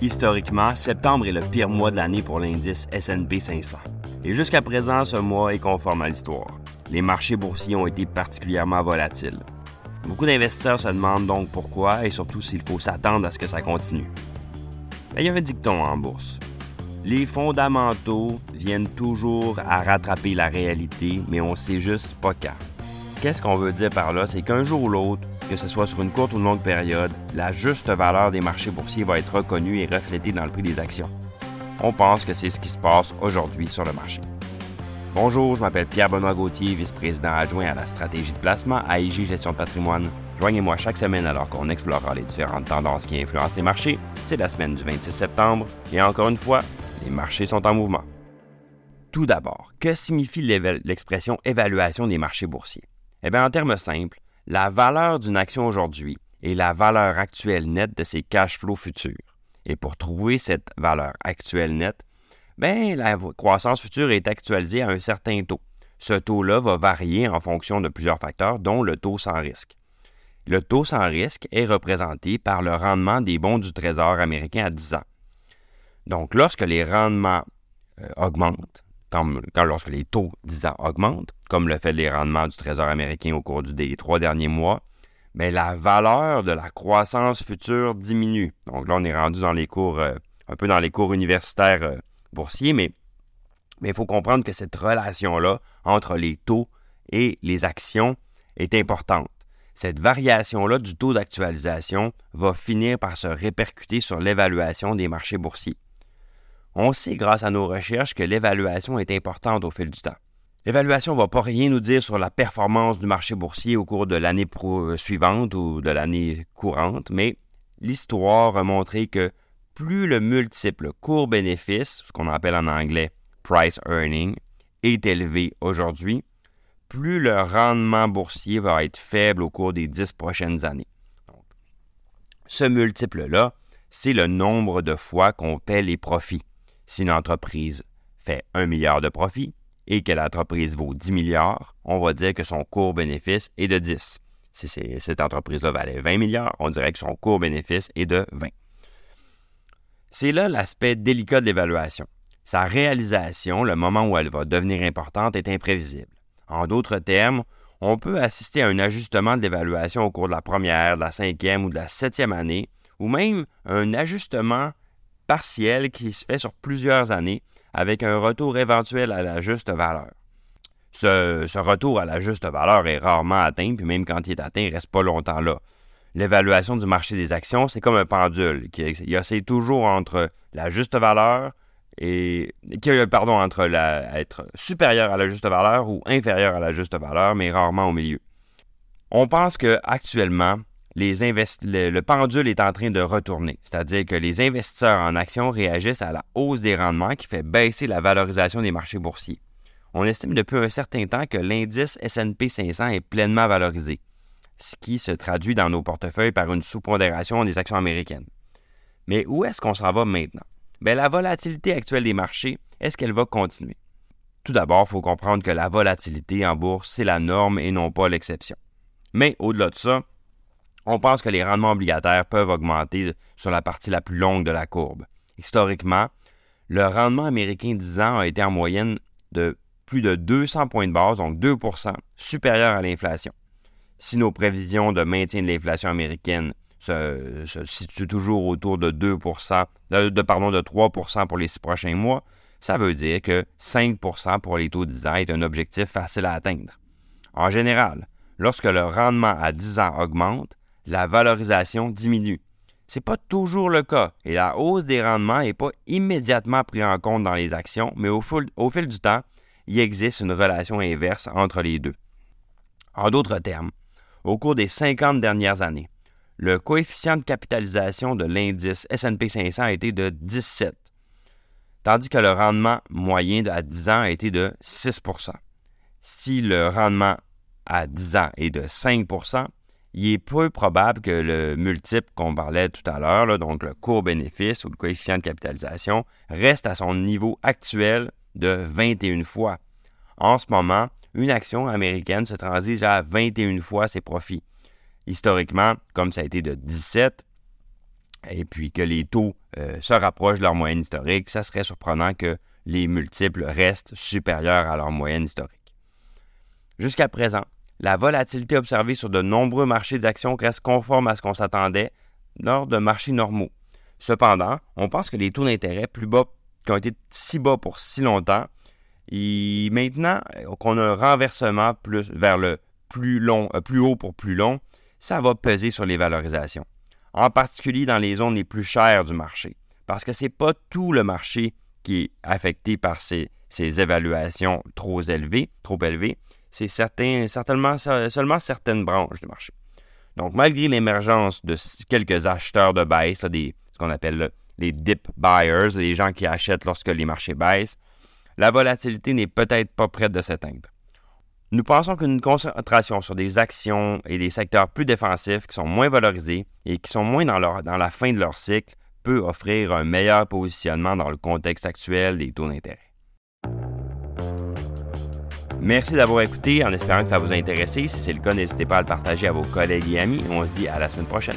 Historiquement, septembre est le pire mois de l'année pour l'indice S&P 500. Et jusqu'à présent, ce mois est conforme à l'histoire. Les marchés boursiers ont été particulièrement volatiles. Beaucoup d'investisseurs se demandent donc pourquoi et surtout s'il faut s'attendre à ce que ça continue. il y a un dicton en bourse. Les fondamentaux viennent toujours à rattraper la réalité, mais on sait juste pas quand. Qu'est-ce qu'on veut dire par là? C'est qu'un jour ou l'autre, que ce soit sur une courte ou longue période, la juste valeur des marchés boursiers va être reconnue et reflétée dans le prix des actions. On pense que c'est ce qui se passe aujourd'hui sur le marché. Bonjour, je m'appelle Pierre-Benoît Gauthier, vice-président adjoint à la stratégie de placement à IG Gestion de patrimoine. Joignez-moi chaque semaine alors qu'on explorera les différentes tendances qui influencent les marchés. C'est la semaine du 26 septembre et encore une fois, les marchés sont en mouvement. Tout d'abord, que signifie l'expression évaluation des marchés boursiers? Eh bien, en termes simples, la valeur d'une action aujourd'hui est la valeur actuelle nette de ses cash flows futurs. Et pour trouver cette valeur actuelle nette, bien, la croissance future est actualisée à un certain taux. Ce taux-là va varier en fonction de plusieurs facteurs, dont le taux sans risque. Le taux sans risque est représenté par le rendement des bons du Trésor américain à 10 ans. Donc, lorsque les rendements euh, augmentent, quand lorsque les taux 10 ans augmentent, comme le fait les rendements du Trésor américain au cours des trois derniers mois, mais la valeur de la croissance future diminue. Donc là, on est rendu dans les cours, euh, un peu dans les cours universitaires euh, boursiers, mais il faut comprendre que cette relation-là entre les taux et les actions est importante. Cette variation-là du taux d'actualisation va finir par se répercuter sur l'évaluation des marchés boursiers. On sait grâce à nos recherches que l'évaluation est importante au fil du temps. L'évaluation ne va pas rien nous dire sur la performance du marché boursier au cours de l'année euh, suivante ou de l'année courante, mais l'histoire a montré que plus le multiple court-bénéfice, ce qu'on appelle en anglais price earning, est élevé aujourd'hui, plus le rendement boursier va être faible au cours des dix prochaines années. ce multiple-là, c'est le nombre de fois qu'on paie les profits. Si une entreprise fait 1 milliard de profit et que l'entreprise vaut 10 milliards, on va dire que son court bénéfice est de 10. Si cette entreprise-là valait 20 milliards, on dirait que son court bénéfice est de 20. C'est là l'aspect délicat de l'évaluation. Sa réalisation, le moment où elle va devenir importante, est imprévisible. En d'autres termes, on peut assister à un ajustement de l'évaluation au cours de la première, de la cinquième ou de la septième année, ou même un ajustement partiel qui se fait sur plusieurs années avec un retour éventuel à la juste valeur. Ce, retour à la juste valeur est rarement atteint, puis même quand il est atteint, il ne reste pas longtemps là. L'évaluation du marché des actions, c'est comme un pendule qui essaie toujours entre la juste valeur et qui, pardon, entre être supérieur à la juste valeur ou inférieur à la juste valeur, mais rarement au milieu. On pense que actuellement, le, pendule est en train de retourner, c'est-à-dire que les investisseurs en actions réagissent à la hausse des rendements qui fait baisser la valorisation des marchés boursiers. On estime depuis un certain temps que l'indice SP 500 est pleinement valorisé, ce qui se traduit dans nos portefeuilles par une sous-pondération des actions américaines. Mais où est-ce qu'on s'en va maintenant? Bien, la volatilité actuelle des marchés, est-ce qu'elle va continuer? Tout d'abord, il faut comprendre que la volatilité en bourse, c'est la norme et non pas l'exception. Mais au-delà de ça, on pense que les rendements obligataires peuvent augmenter sur la partie la plus longue de la courbe. Historiquement, le rendement américain 10 ans a été en moyenne de plus de 200 points de base, donc 2% supérieur à l'inflation. Si nos prévisions de maintien de l'inflation américaine se, situent toujours autour de 2 de, pardon, de 3% pour les six prochains mois, ça veut dire que 5% pour les taux 10 ans est un objectif facile à atteindre. En général, lorsque le rendement à 10 ans augmente, la valorisation diminue. Ce n'est pas toujours le cas et la hausse des rendements n'est pas immédiatement prise en compte dans les actions, mais au fil, du temps, il existe une relation inverse entre les deux. En d'autres termes, au cours des 50 dernières années, le coefficient de capitalisation de l'indice SP 500 a été de 17, tandis que le rendement moyen à 10 ans a été de 6% Si le rendement à 10 ans est de 5 il est peu probable que le multiple qu'on parlait tout à l'heure, donc le court-bénéfice ou le coefficient de capitalisation, reste à son niveau actuel de 21 fois. En ce moment, une action américaine se transige à 21 fois ses profits. Historiquement, comme ça a été de 17, et puis que les taux euh, se rapprochent de leur moyenne historique, ça serait surprenant que les multiples restent supérieurs à leur moyenne historique. Jusqu'à présent, la volatilité observée sur de nombreux marchés d'actions reste conforme à ce qu'on s'attendait lors de marchés normaux. Cependant, on pense que les taux d'intérêt plus bas, qui ont été si bas pour si longtemps, et maintenant qu'on a un renversement plus vers le plus long, euh, plus haut pour plus long, ça va peser sur les valorisations. En particulier dans les zones les plus chères du marché. Parce que ce n'est pas tout le marché qui est affecté par ces, évaluations trop élevées, trop élevées. C'est certainement seulement certaines branches du marché. Donc, malgré l'émergence de quelques acheteurs de baisse, ce qu'on appelle les dip buyers, les gens qui achètent lorsque les marchés baissent, la volatilité n'est peut-être pas prête de s'éteindre. Nous pensons qu'une concentration sur des actions et des secteurs plus défensifs qui sont moins valorisés et qui sont moins dans la fin de leur cycle peut offrir un meilleur positionnement dans le contexte actuel des taux d'intérêt. Merci d'avoir écouté en espérant que ça vous a intéressé. Si c'est le cas, n'hésitez pas à le partager à vos collègues et amis. On se dit à la semaine prochaine.